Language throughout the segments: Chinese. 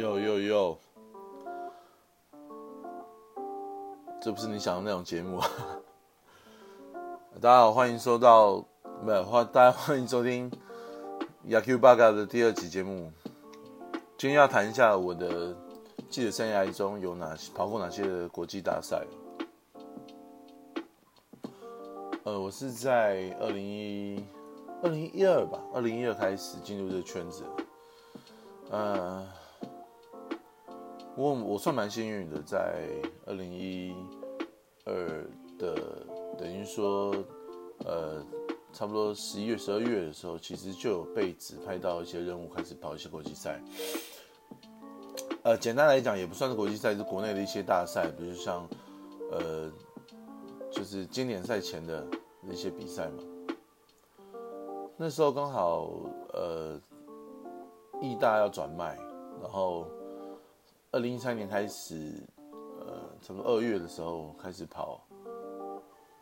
哟哟哟，这不是你想的那种节目啊！大家好，欢迎收到，没有欢，大家欢迎收听《雅 Q 八嘎》的第二集节目。今天要谈一下我的记者生涯中有哪些跑过哪些的国际大赛。呃，我是在二零一二零一二吧，二零一二开始进入这个圈子。呃。我我算蛮幸运的，在二零一二的等于说，呃，差不多十一月、十二月的时候，其实就有被指派到一些任务，开始跑一些国际赛。呃，简单来讲，也不算是国际赛，是国内的一些大赛，比如像，呃，就是经典赛前的一些比赛嘛。那时候刚好，呃，意大要转卖，然后。二零一三年开始，呃，从二月的时候开始跑，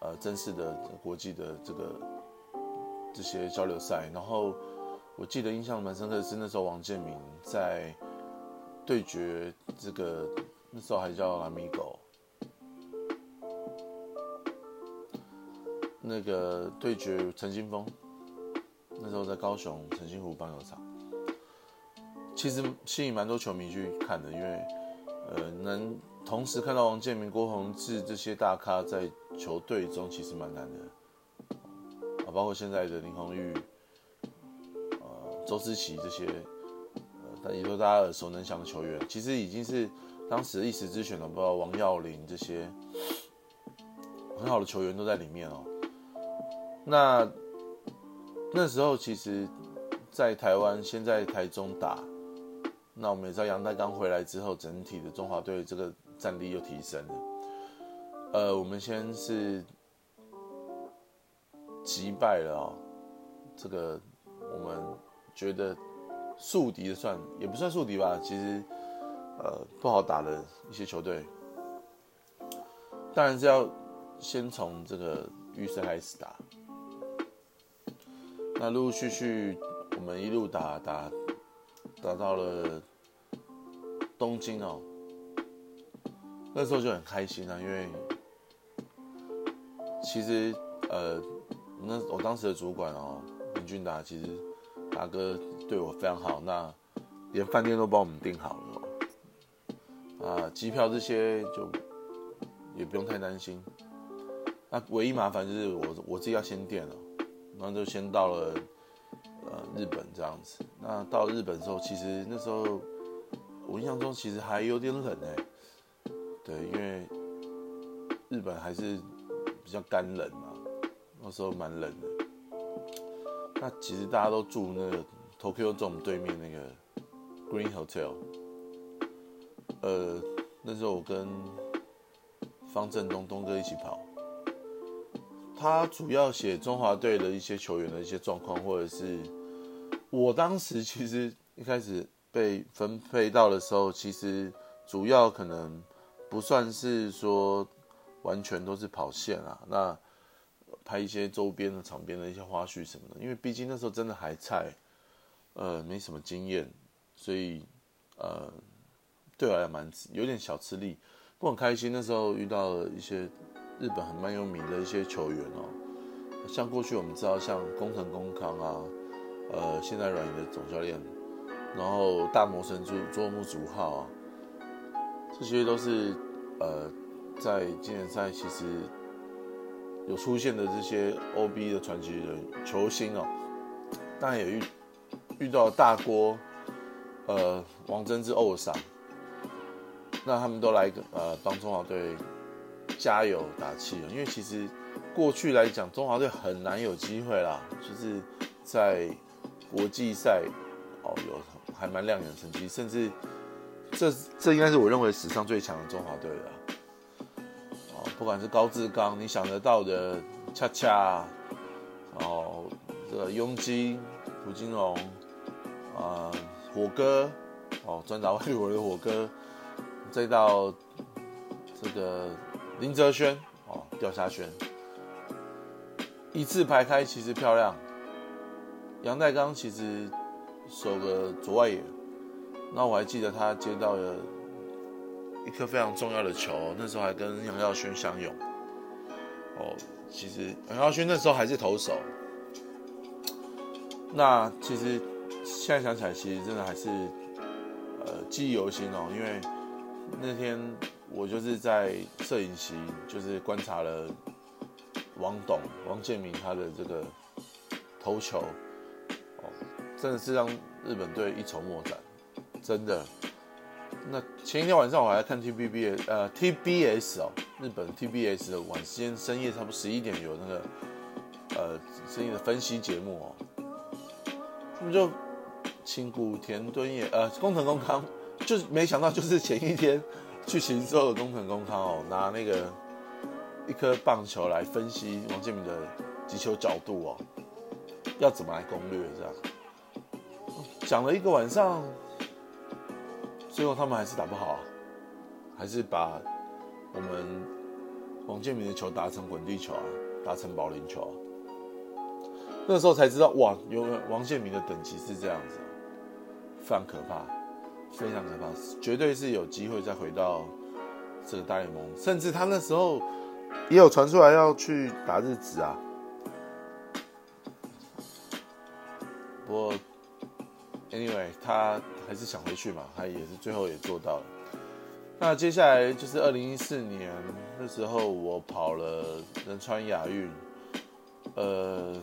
呃，正式的国际的这个这些交流赛。然后我记得印象蛮深刻的是，那时候王建民在对决这个那时候还叫拉米狗，那个对决陈金峰，那时候在高雄陈兴湖棒球场。其实吸引蛮多球迷去看的，因为，呃，能同时看到王建民、郭宏志这些大咖在球队中，其实蛮难的。啊，包括现在的林红玉、呃，周思齐这些，呃，也都大家耳熟能详的球员，其实已经是当时一时之选了。包括王耀林这些很好的球员都在里面哦。那那时候其实，在台湾，先在台中打。那我们也知道杨代刚回来之后，整体的中华队这个战力又提升了。呃，我们先是击败了哦，这个我们觉得宿敌的算也不算宿敌吧，其实呃不好打的一些球队，当然是要先从这个预赛开始打。那陆陆续续我们一路打打打到了。东京哦，那时候就很开心啊，因为其实呃，那我当时的主管哦，林俊达，其实大哥对我非常好，那连饭店都帮我们订好了，啊，机票这些就也不用太担心。那唯一麻烦就是我我自己要先垫了，然后就先到了日本这样子。那到日本之后，其实那时候。我印象中其实还有点冷哎，对，因为日本还是比较干冷嘛，那时候蛮冷的。那其实大家都住那个 Tokyo 总对面那个 Green Hotel，呃，那时候我跟方振东东哥一起跑，他主要写中华队的一些球员的一些状况，或者是我当时其实一开始。被分配到的时候，其实主要可能不算是说完全都是跑线啊，那拍一些周边的场边的一些花絮什么的，因为毕竟那时候真的还菜，呃，没什么经验，所以呃，对我来蛮有点小吃力，不过很开心。那时候遇到了一些日本很蛮有名的一些球员哦，像过去我们知道像工藤公康啊，呃，现在软银的总教练。然后大魔神捉捉木主号啊，这些都是呃在经典赛其实有出现的这些 OB 的传奇人球星哦，当然也遇遇到大锅呃王贞治欧桑，那他们都来呃帮中华队加油打气因为其实过去来讲中华队很难有机会啦，就是在国际赛哦有。还蛮亮眼的成绩，甚至这这应该是我认为史上最强的中华队了。哦，不管是高志刚，你想得到的恰恰，哦这个雍基、胡金龙，啊，火哥，哦，专打外国的火哥，再到这个林哲轩，哦，钓虾轩，一字排开，其实漂亮。杨代刚其实。守个左外野，那我还记得他接到了一颗非常重要的球，那时候还跟杨耀勋相拥。哦，其实杨耀勋那时候还是投手。那其实现在想起来，其实真的还是呃记忆犹新哦，因为那天我就是在摄影席，就是观察了王董王建民他的这个投球，真的是让日本队一筹莫展，真的。那前一天晚上我还看 T B B 呃 T B S 哦，日本 T B S 的晚间深夜差不多十一点有那个呃深夜的分析节目哦。他们就请古田敦也，呃，工藤公康，就是没想到，就是前一天去行州的工藤公康哦，拿那个一颗棒球来分析王建民的击球角度哦，要怎么来攻略这样，讲了一个晚上，最后他们还是打不好，还是把我们王建民的球打成滚地球啊，打成保龄球。那时候才知道哇，有王建民的等级是这样子，非常可怕，非常可怕，绝对是有机会再回到这个大联盟，甚至他那时候也有传出来要去打日子啊。不过，anyway，他还是想回去嘛，他也是最后也做到了。那接下来就是二零一四年那时候，我跑了仁川亚运，呃。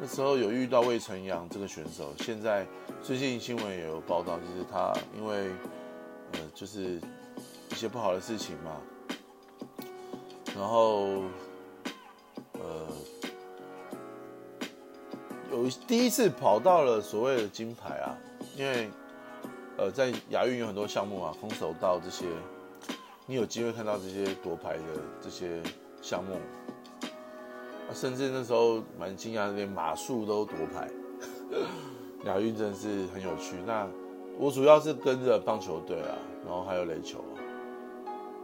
那时候有遇到魏晨阳这个选手，现在最近新闻也有报道，就是他因为呃就是一些不好的事情嘛，然后呃有第一次跑到了所谓的金牌啊，因为呃在亚运有很多项目啊，空手道这些，你有机会看到这些夺牌的这些项目。甚至那时候蛮惊讶，连马术都夺牌，亚运真的是很有趣。那我主要是跟着棒球队啊，然后还有垒球啊。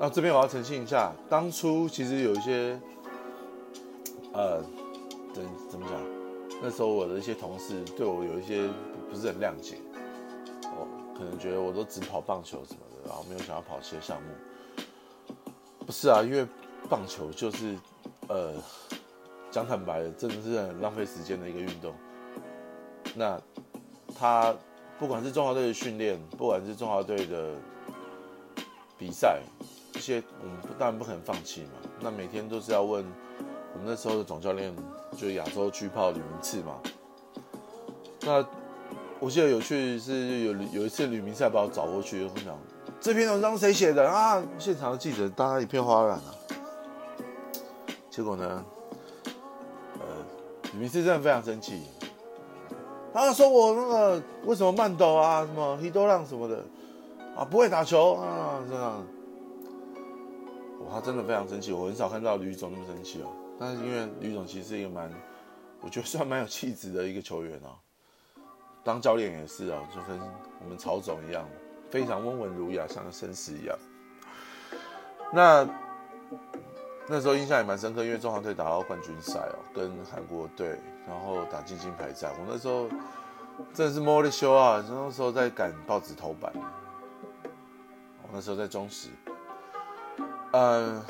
那这边我要澄清一下，当初其实有一些，呃，怎怎么讲？那时候我的一些同事对我有一些不是很谅解，哦，可能觉得我都只跑棒球什么的，然后没有想要跑其他项目。不是啊，因为棒球就是，呃。讲坦白的，真的是很浪费时间的一个运动。那他不管是中华队的训练，不管是中华队的比赛，这些我们当然不可能放弃嘛。那每天都是要问我们那时候的总教练，就亚洲巨炮吕明次嘛。那我记得有趣是有有一次吕明赛把我找过去，分享这篇文章谁写的啊？现场的记者大家一片哗然啊。结果呢？米斯真的非常生气，他说我那个为什么慢抖啊，什么 h 多浪什么的啊，不会打球啊，这样，哇，他真的非常生气。我很少看到吕总那么生气哦。但是因为吕总其实是一个蛮，我觉得算蛮有气质的一个球员哦。当教练也是哦，就跟我们曹总一样，非常温文儒雅，像个绅士一样。那。那时候印象也蛮深刻，因为中华队打到冠军赛哦，跟韩国队，然后打进金牌战。我那时候真的是摸了修啊，那时候在赶报纸头版。我那时候在中时，呃，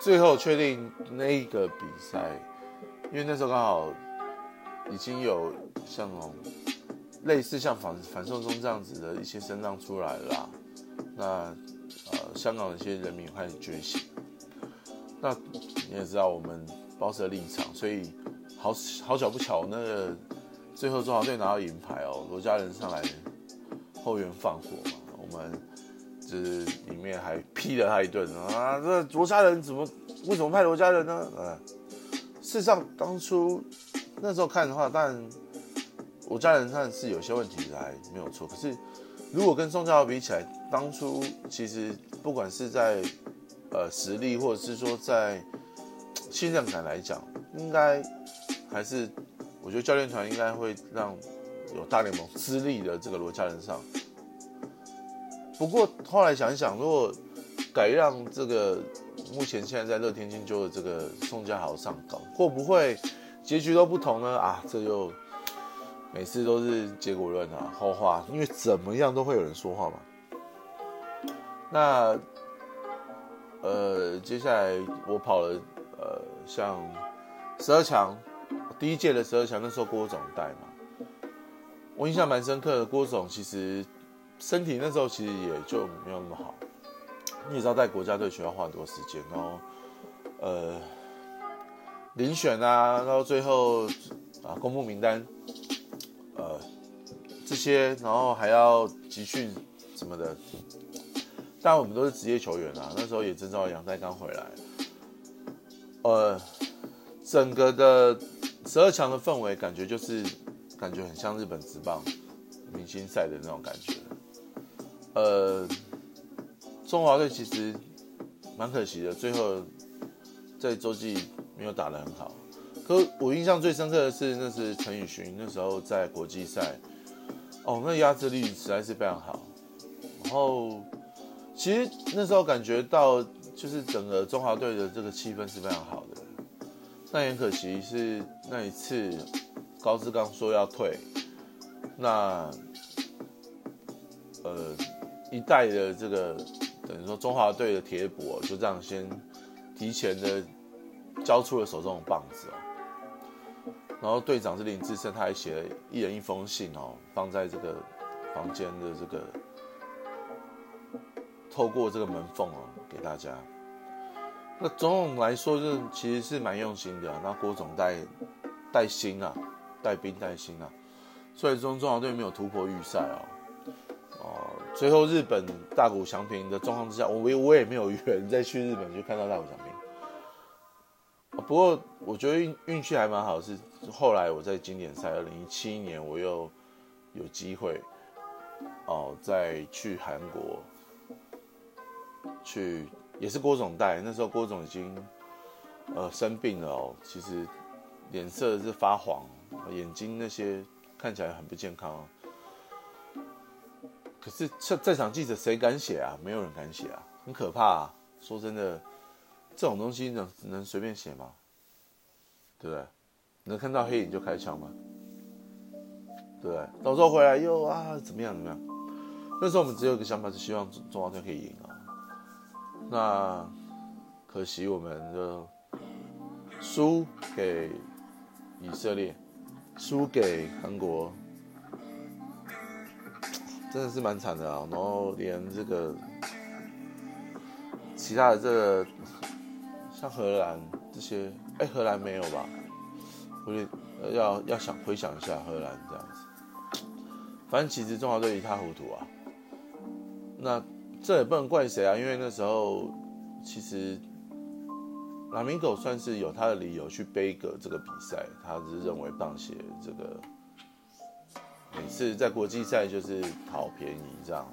最后确定那一个比赛，因为那时候刚好已经有像那种类似像反反送中这样子的一些声浪出来了，那呃香港的一些人民开始觉醒。那你也知道我们包的立场，所以好好巧不巧，那个最后中华队拿到银牌哦，罗家人上来后援放火嘛，我们是里面还批了他一顿啊，这罗家人怎么为什么派罗家人呢？呃，事实上当初那时候看的话，但我家人上是有些问题来没有错，可是如果跟宋家豪比起来，当初其实不管是在呃，实力或者是说在信任感来讲，应该还是我觉得教练团应该会让有大联盟资历的这个罗家人上。不过后来想一想，如果改让这个目前现在在乐天金鹫的这个宋家豪上岗，会不会结局都不同呢？啊，这就每次都是结果论啊，后话，因为怎么样都会有人说话嘛。那呃，接下来我跑了呃，像十二强，第一届的十二强，那时候郭总带嘛，我印象蛮深刻的。郭总其实身体那时候其实也就没有那么好，你也知道在国家队需要花很多时间，然后呃，遴选啊，到最后啊公布名单。呃，这些，然后还要集训什么的，但我们都是职业球员啊。那时候也征召杨代刚回来，呃，整个的十二强的氛围感觉就是感觉很像日本职棒明星赛的那种感觉。呃，中华队其实蛮可惜的，最后在洲际没有打得很好。可我印象最深刻的是，那是陈宇勋那时候在国际赛，哦，那压制力实在是非常好。然后，其实那时候感觉到，就是整个中华队的这个气氛是非常好的。但很可惜是那一次高志刚说要退，那呃一代的这个等于说中华队的铁补就这样先提前的交出了手中的棒子哦。然后队长是林志胜，他还写了一人一封信哦，放在这个房间的这个透过这个门缝哦，给大家。那总总来说，就其实是蛮用心的。那郭总带带薪啊，带兵带薪啊，所以中中华队没有突破预赛哦。最后日本大谷翔平的状况之下，我我也没有缘再去日本去看到大谷翔平。不过我觉得运运气还蛮好，是后来我在经典赛二零一七年，我又有机会哦，再去韩国去，也是郭总带。那时候郭总已经呃生病了哦，其实脸色是发黄，眼睛那些看起来很不健康。可是这在场记者谁敢写啊？没有人敢写啊，很可怕。啊。说真的。这种东西能能随便写吗？对不对？能看到黑影就开枪吗？对不对？到时候回来又啊怎么样怎么样？那时候我们只有一个想法，是希望中中华队可以赢啊。那可惜我们就输给以色列，输给韩国，真的是蛮惨的啊。然后连这个其他的这个。像荷兰这些，哎，荷兰没有吧？我得要要想回想一下荷兰这样子。反正其实中华队一塌糊涂啊。那这也不能怪谁啊，因为那时候其实拉米狗算是有他的理由去背个这个比赛，他是认为棒协这个每次在国际赛就是讨便宜这样，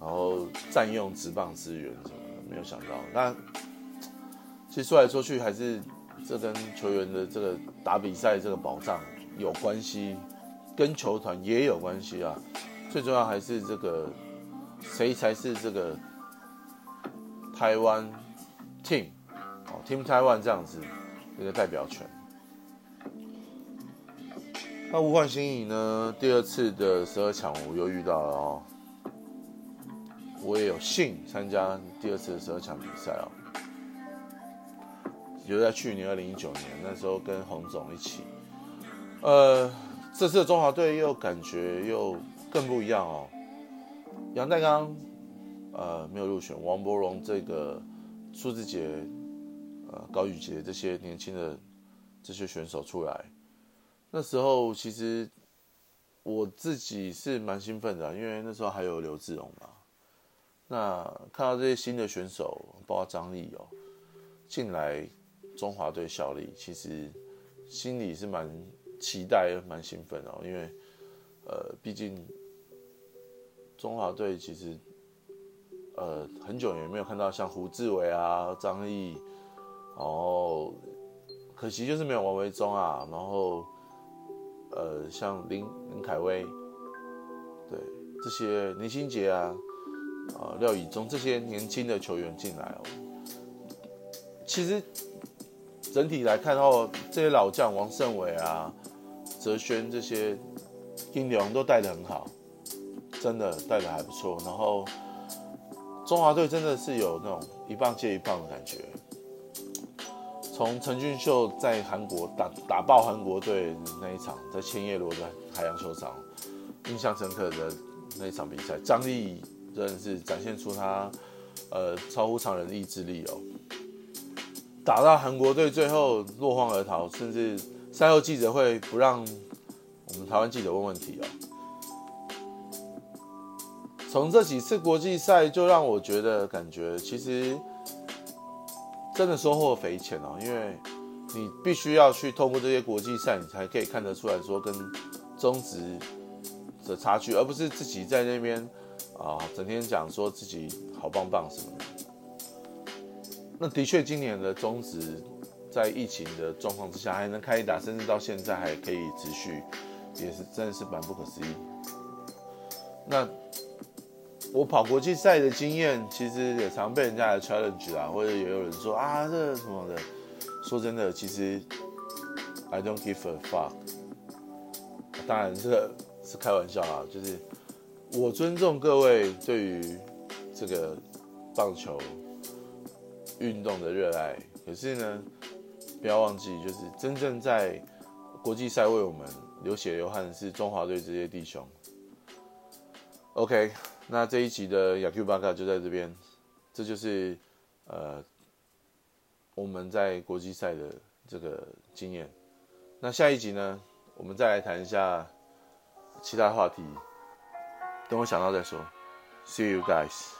然后占用职棒资源什么的，没有想到那。其实说来说去，还是这跟球员的这个打比赛这个保障有关系，跟球团也有关系啊。最重要还是这个谁才是这个台湾 team 哦，team Taiwan 这样子一个代表权。那无患新颖呢？第二次的十二强我又遇到了哦，我也有幸参加第二次的十二强比赛哦。就在去年二零一九年，那时候跟洪总一起，呃，这次的中华队又感觉又更不一样哦。杨代刚，呃，没有入选，王柏荣这个苏志杰，呃，高宇杰这些年轻的这些选手出来，那时候其实我自己是蛮兴奋的，因为那时候还有刘志荣嘛。那看到这些新的选手，包括张力哦，进来。中华队效力，其实心里是蛮期待、蛮兴奋哦，因为呃，毕竟中华队其实呃很久也没有看到像胡志伟啊、张毅，然后可惜就是没有王维忠啊，然后呃像林林凯威，对这些林心杰啊、啊廖以忠这些年轻的球员进来哦，其实。整体来看的话，这些老将王胜伟啊，泽轩这些金龙都带的很好，真的带的还不错。然后中华队真的是有那种一棒接一棒的感觉。从陈俊秀在韩国打打爆韩国队那一场，在千叶罗的海洋球场，印象深刻的那一场比赛，张力真的是展现出他呃超乎常人的意志力哦。打到韩国队最后落荒而逃，甚至赛后记者会不让我们台湾记者问问题哦。从这几次国际赛就让我觉得感觉其实。真的收获匪浅哦，因为你必须要去透过这些国际赛，你才可以看得出来说跟中职的差距，而不是自己在那边啊整天讲说自己好棒棒什么的。那的确，今年的中职在疫情的状况之下还能开打，甚至到现在还可以持续，也是真的是蛮不可思议。那。我跑国际赛的经验，其实也常被人家来 challenge 啊，或者也有人说啊，这什么的。说真的，其实 I don't give a fuck。当然，这是开玩笑啊，就是我尊重各位对于这个棒球运动的热爱。可是呢，不要忘记，就是真正在国际赛为我们流血流汗的是中华队这些弟兄。OK。那这一集的雅 Q 巴卡就在这边，这就是呃我们在国际赛的这个经验。那下一集呢，我们再来谈一下其他话题，等我想到再说。See you guys.